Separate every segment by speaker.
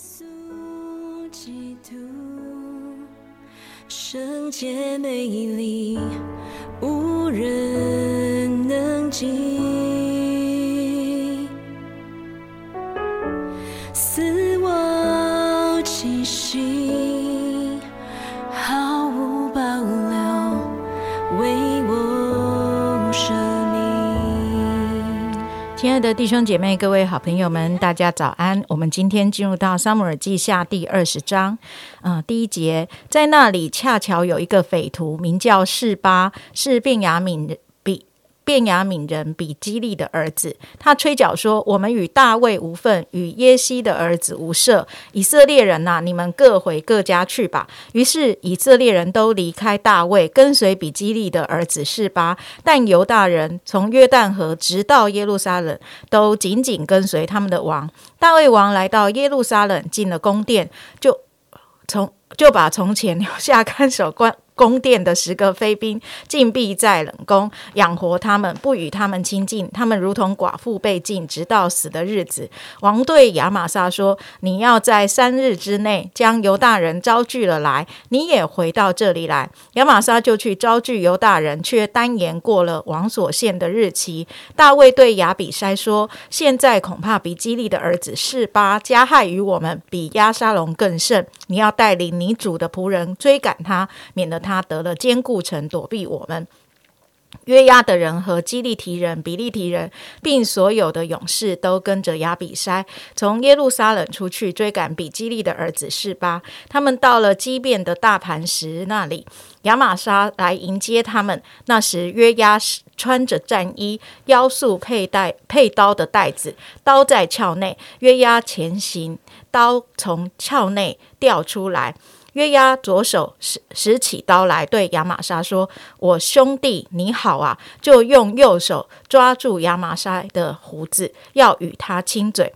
Speaker 1: 稣基督，圣洁美丽，无人能及。
Speaker 2: 亲爱的弟兄姐妹、各位好朋友们，大家早安！我们今天进入到《撒母耳记下》第二十章，嗯、第一节，在那里恰巧有一个匪徒，名叫士巴，是便雅敏便雅悯人比基利的儿子。他吹角说：“我们与大卫无份，与耶西的儿子无涉。以色列人呐、你们各回各家去吧。”于是以色列人都离开大卫，跟随比基利的儿子示巴。但犹大人从约旦河直到耶路撒冷，都紧紧跟随他们的王。大卫王来到耶路撒冷，进了宫殿，就从就把从前留下看守关。宫殿的十个妃嫔禁闭在冷宫，养活他们，不与他们亲近。他们如同寡妇被禁，直到死的日子。王对亚玛撒说：“你要在三日之内将犹大人招聚了来，你也回到这里来。”亚玛撒就去招聚犹大人，却单言过了王所限的日期。大卫对亚比筛说：“现在恐怕比基利的儿子示巴加害于我们，比押沙龙更甚。你要带领你主的仆人追赶他，免得他他得了坚固城躲避我们。”约押的人和基利提人、比利提人，并所有的勇士都跟着亚比筛从耶路撒冷出去追赶比基利的儿子示巴。他们到了基遍的大磐石那里，亚玛莎来迎接他们。那时约押穿着战衣，腰束佩带佩刀的带子，刀在鞘内。约押前行，刀从鞘内掉出来。约押左手拾拾起刀来，对亚玛莎说：“我兄弟你好啊！”就用右手抓住亚玛莎的胡子，要与他亲嘴。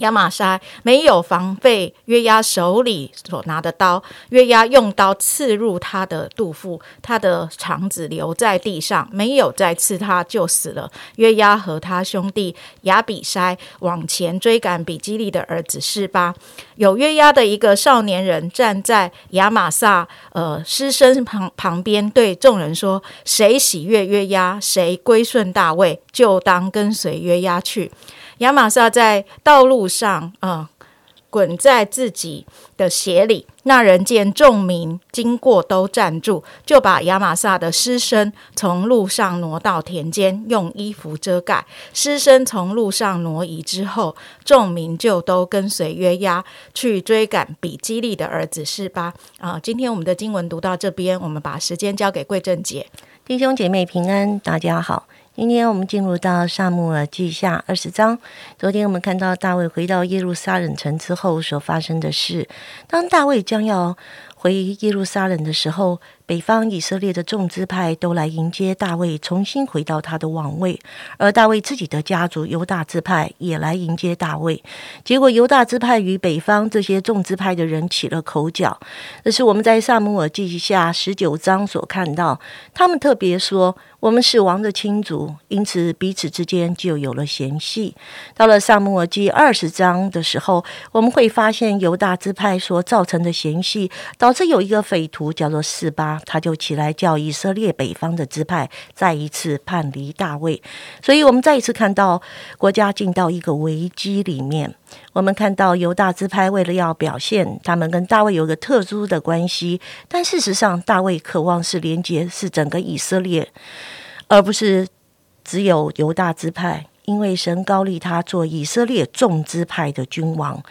Speaker 2: 亚玛莎没有防备约押手里所拿的刀，约押用刀刺入他的肚腹，他的肠子留在地上，没有再刺他，就死了。约押和他兄弟亚比筛往前追赶比基利的儿子示巴，有约押的一个少年人站在亚玛撒呃尸身旁旁边，对众人说：“谁喜悦约押，谁归顺大卫，就当跟随约押去。”亚玛撒在道路上，嗯，滚在自己的鞋里。那人见众民经过，都站住，就把亚玛撒的尸身从路上挪到田间，用衣服遮盖。尸身从路上挪移之后，众民就都跟随约押去追赶比基利的儿子示巴。啊、今天我们的经文读到这边，我们把时间交给桂正姐。
Speaker 3: 弟兄姐妹平安，大家好。今天我们进入到萨姆尔记下二十章。昨天我们看到大卫回到耶路撒冷城之后所发生的事。当大卫将要回耶路撒冷的时候，北方以色列的众支派都来迎接大卫，重新回到他的王位。而大卫自己的家族犹大支派也来迎接大卫。结果犹大支派与北方这些众支派的人起了口角。这是我们在萨姆尔记下十九章所看到，他们特别说。我们是王的亲族，因此彼此之间就有了嫌隙。到了萨姆尔记二十章的时候，我们会发现犹大支派所造成的嫌隙，导致有一个匪徒叫做四巴，他就起来叫以色列北方的支派再一次叛离大卫。所以，我们再一次看到国家进到一个危机里面。我们看到犹大支派为了要表现他们跟大卫有个特殊的关系，但事实上，大卫渴望是连接是整个以色列，而不是只有犹大支派。因为神高利他做以色列众支派的君王，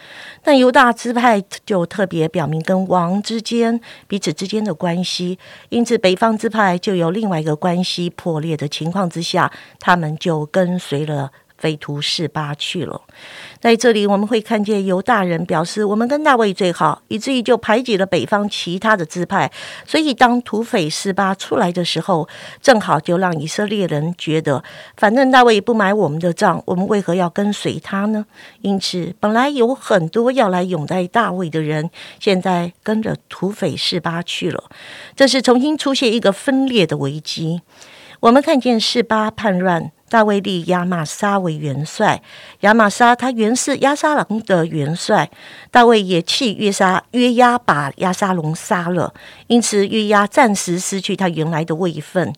Speaker 3: 但犹大支派就特别表明跟王之间彼此之间的关系，因此北方支派就有另外一个关系破裂的情况之下，他们就跟随了。匪徒示巴去了，在这里我们会看见犹大人表示我们跟大卫最好，以至于就排挤了北方其他的支派。所以当土匪示巴出来的时候，正好就让以色列人觉得，反正大卫不买我们的账，我们为何要跟随他呢？因此，本来有很多要来拥戴大卫的人，现在跟着土匪示巴去了。这是重新出现一个分裂的危机。我们看见示巴叛乱。大卫立亚玛撒为元帅。亚玛撒他原是亚沙龙的元帅，大卫也弃约沙约押，把亚沙龙杀了，因此约押暂时失去他原来的位分。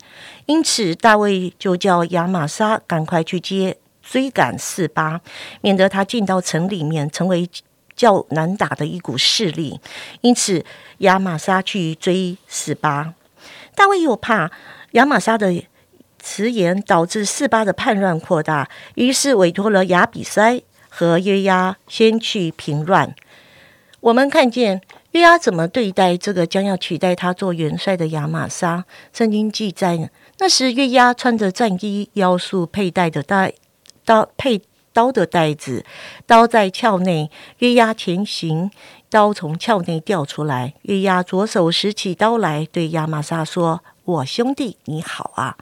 Speaker 3: 因此大卫就叫亚玛撒赶快去接追赶四巴，免得他进到城里面成为较难打的一股势力。因此亚玛撒去追四巴，大卫又怕亚玛撒的。辞言导致四八的叛乱扩大，于是委托了亚比塞和约押先去平乱。我们看见约押怎么对待这个将要取代他做元帅的亚玛撒。圣经记载，那时约押穿着战衣，腰束佩戴的带刀佩刀的带子，刀在鞘内。约押前行，刀从鞘内掉出来。约押左手拾起刀来，对亚玛撒说。我兄弟你好啊！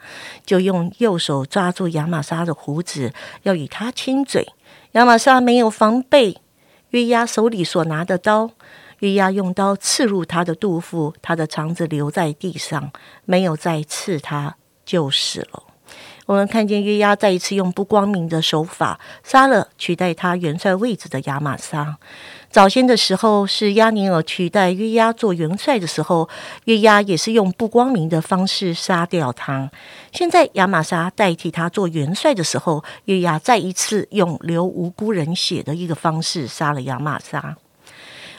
Speaker 3: 就用右手抓住亚玛莎的胡子，要与他亲嘴。亚玛莎没有防备，月牙手里所拿的刀，月牙用刀刺入他的肚腹，他的肠子留在地上，没有再刺他，就死了。我们看见约押再一次用不光明的手法杀了取代他元帅位置的亚玛莎。早先的时候是亚尼尔取代约押做元帅的时候，约押也是用不光明的方式杀掉他。现在亚玛莎代替他做元帅的时候，约押再一次用流无辜人血的一个方式杀了亚玛莎。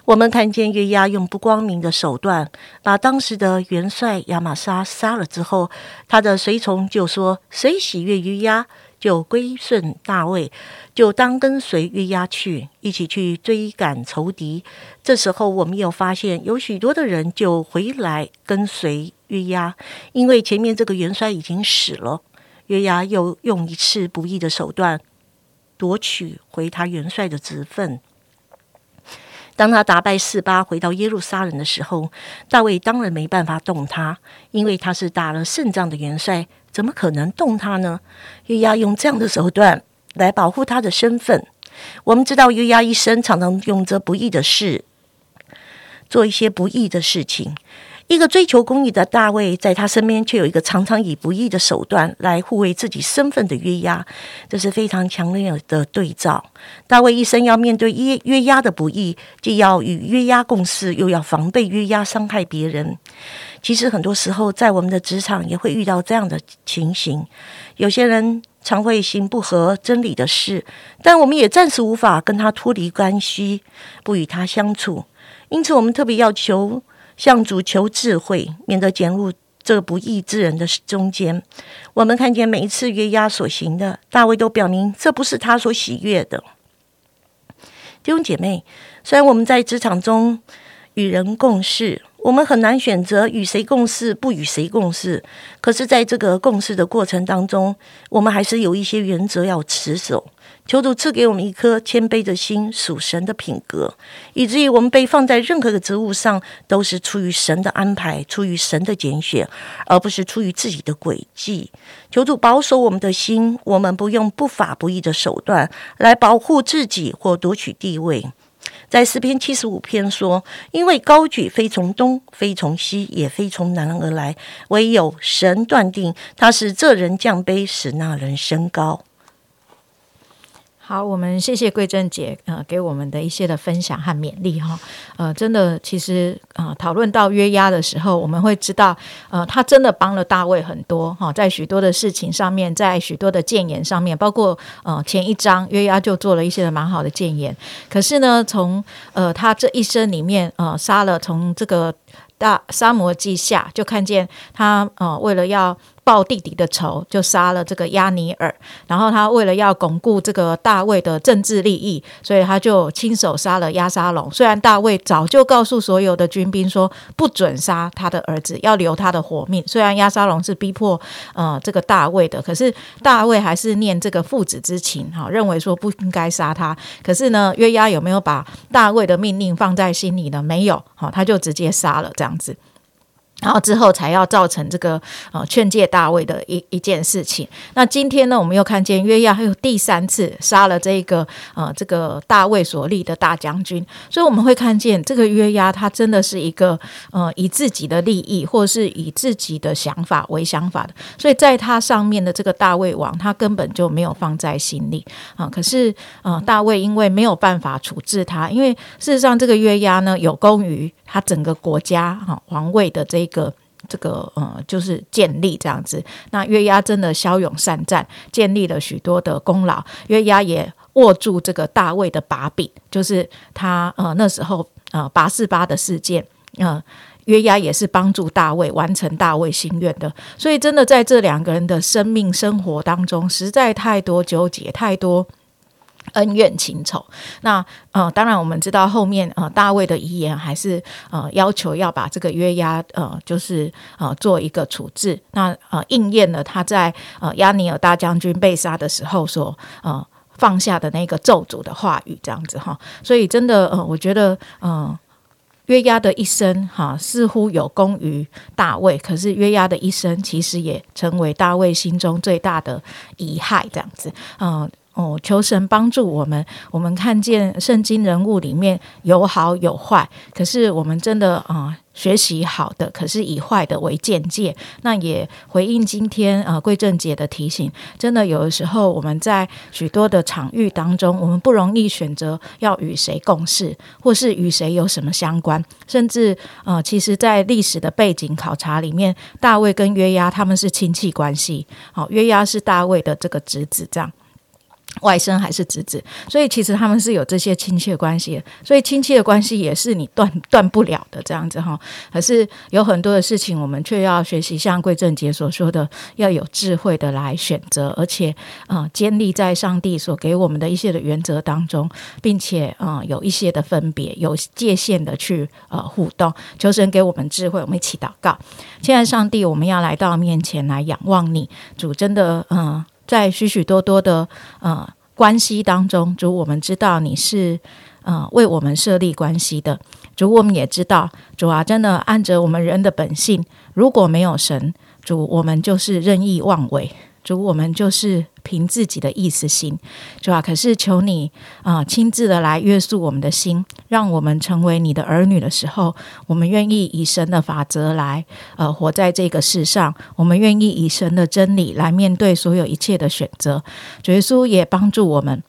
Speaker 3: 我们看见约押用不光明的手段把当时的元帅亚玛莎杀了之后，他的随从就说：“谁喜悦约押？”就归顺大卫，就当跟随约押去，一起去追赶仇敌。这时候，我们又发现有许多的人就回来跟随约押，因为前面这个元帅已经死了。约押又用一次不义的手段夺取回他元帅的职分。当他打败四八回到耶路撒冷的时候，大卫当然没办法动他，因为他是打了胜仗的元帅。怎么可能动他呢？约押用这样的手段来保护他的身份。我们知道约押一生常常用着不义的事，做一些不义的事情。一个追求公义的大卫，在他身边却有一个常常以不义的手段来护卫自己身份的约押，这是非常强烈的对照。大卫一生要面对约约押的不义，既要与约押共事，又要防备约押伤害别人。其实很多时候，在我们的职场也会遇到这样的情形。有些人常会行不合真理的事，但我们也暂时无法跟他脱离关系，不与他相处。因此，我们特别要求。向主求智慧，免得卷入这不义之人的中间。我们看见每一次约押所行的，大卫都表明这不是他所喜悦的。弟兄姐妹，虽然我们在职场中与人共事，我们很难选择与谁共事，不与谁共事。可是，在这个共事的过程当中，我们还是有一些原则要持守。求主赐给我们一颗谦卑的心，属神的品格，以至于我们被放在任何的职务上，都是出于神的安排，出于神的拣选，而不是出于自己的诡计。求主保守我们的心，我们不用不法不义的手段来保护自己或夺取地位。在诗篇七十五篇说：“因为高举非从东，非从西，也非从南而来，唯有神断定，他是这人降卑，使那人升高。”
Speaker 2: 好，我们谢谢桂珍姐呃给我们的一些的分享和勉励哈呃真的其实啊讨论到约押的时候，我们会知道呃他真的帮了大卫很多哈在许多的事情上面，在许多的谏言上面，包括呃前一章约押就做了一些的蛮好的谏言。可是呢，从呃他这一生里面呃杀了从这个大沙摩记下就看见他呃为了要。报弟弟的仇，就杀了这个亚尼尔。然后他为了要巩固这个大卫的政治利益，所以他就亲手杀了亚沙龙。虽然大卫早就告诉所有的军兵说不准杀他的儿子，要留他的活命。虽然亚沙龙是逼迫呃这个大卫的，可是大卫还是念这个父子之情，哈，认为说不应该杀他。可是呢，约押有没有把大卫的命令放在心里呢？没有，好，他就直接杀了这样子。然后之后才要造成这个呃劝诫大卫的一一件事情。那今天呢，我们又看见约亚还有第三次杀了这个呃这个大卫所立的大将军，所以我们会看见这个约亚他真的是一个呃以自己的利益或是以自己的想法为想法的，所以在他上面的这个大卫王，他根本就没有放在心里啊。可是呃大卫因为没有办法处置他，因为事实上这个约亚呢有功于他整个国家哈王位的这一个。这个呃，就是建立这样子。那约押真的骁勇善战，建立了许多的功劳。约押也握住这个大卫的把柄，就是他呃那时候呃八四八的事件，呃约押也是帮助大卫完成大卫心愿的。所以真的在这两个人的生命生活当中，实在太多纠结，太多。恩怨情仇，那呃，当然我们知道后面呃，大卫的遗言还是呃要求要把这个约押呃，就是呃做一个处置，那呃应验了他在呃亚尼尔大将军被杀的时候所呃放下的那个咒诅的话语，这样子哈，所以真的呃，我觉得呃约押的一生哈似乎有功于大卫，可是约押的一生其实也成为大卫心中最大的遗害，这样子。嗯。哦，求神帮助我们。我们看见圣经人物里面有好有坏，可是我们真的啊，学习好的，可是以坏的为鉴戒。那也回应今天啊，贵正姐的提醒。真的有的时候，我们在许多的场域当中，我们不容易选择要与谁共事，或是与谁有什么相关。甚至呃，其实，在历史的背景考察里面，大卫跟约押他们是亲戚关系。好，约押是大卫的这个侄子，这样。外甥还是侄子，所以其实他们是有这些亲戚关系，所以亲戚的关系也是你断断不了的这样子哈。可是有很多的事情，我们却要学习像贵正杰所说的，要有智慧的来选择，而且啊，建立在上帝所给我们的一些的原则当中，并且啊，有一些的分别，有界限的去呃互动。求神给我们智慧，我们一起祷告。现在上帝，我们要来到面前来仰望你，主真的嗯。在许许多多的呃关系当中，主我们知道你是呃为我们设立关系的，主我们也知道主啊，真的按着我们人的本性，如果没有神，主我们就是任意妄为。主，我们就是凭自己的意思行，主啊，可是求你啊，亲自的来约束我们的心，让我们成为你的儿女的时候，我们愿意以神的法则来呃活在这个世上，我们愿意以神的真理来面对所有一切的选择。主耶稣也帮助我们。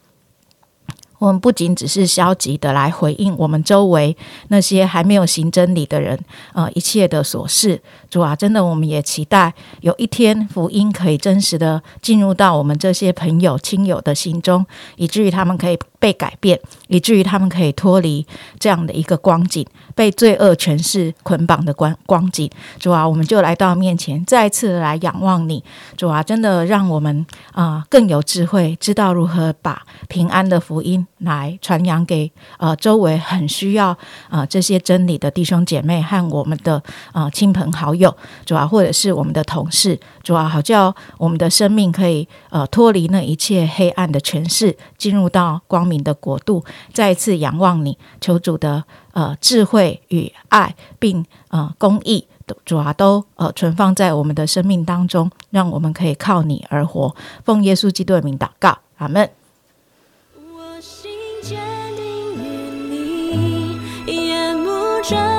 Speaker 2: 我们不仅只是消极的来回应我们周围那些还没有行真理的人，呃，一切的琐事，主啊，真的，我们也期待有一天福音可以真实的进入到我们这些朋友亲友的心中，以至于他们可以被改变，以至于他们可以脱离这样的一个光景，被罪恶权势捆绑的光光景。主啊，我们就来到面前，再次来仰望你，主啊，真的让我们啊更有智慧，知道如何把平安的福音。来传扬给呃周围很需要啊这些真理的弟兄姐妹和我们的啊亲朋好友，主要或者是我们的同事，主要好叫我们的生命可以呃脱离那一切黑暗的权势，进入到光明的国度。再一次仰望你，求主的呃智慧与爱，并呃公义，主要都呃存放在我们的生命当中，让我们可以靠你而活。奉耶稣基督的名祷告，阿门。
Speaker 1: 这。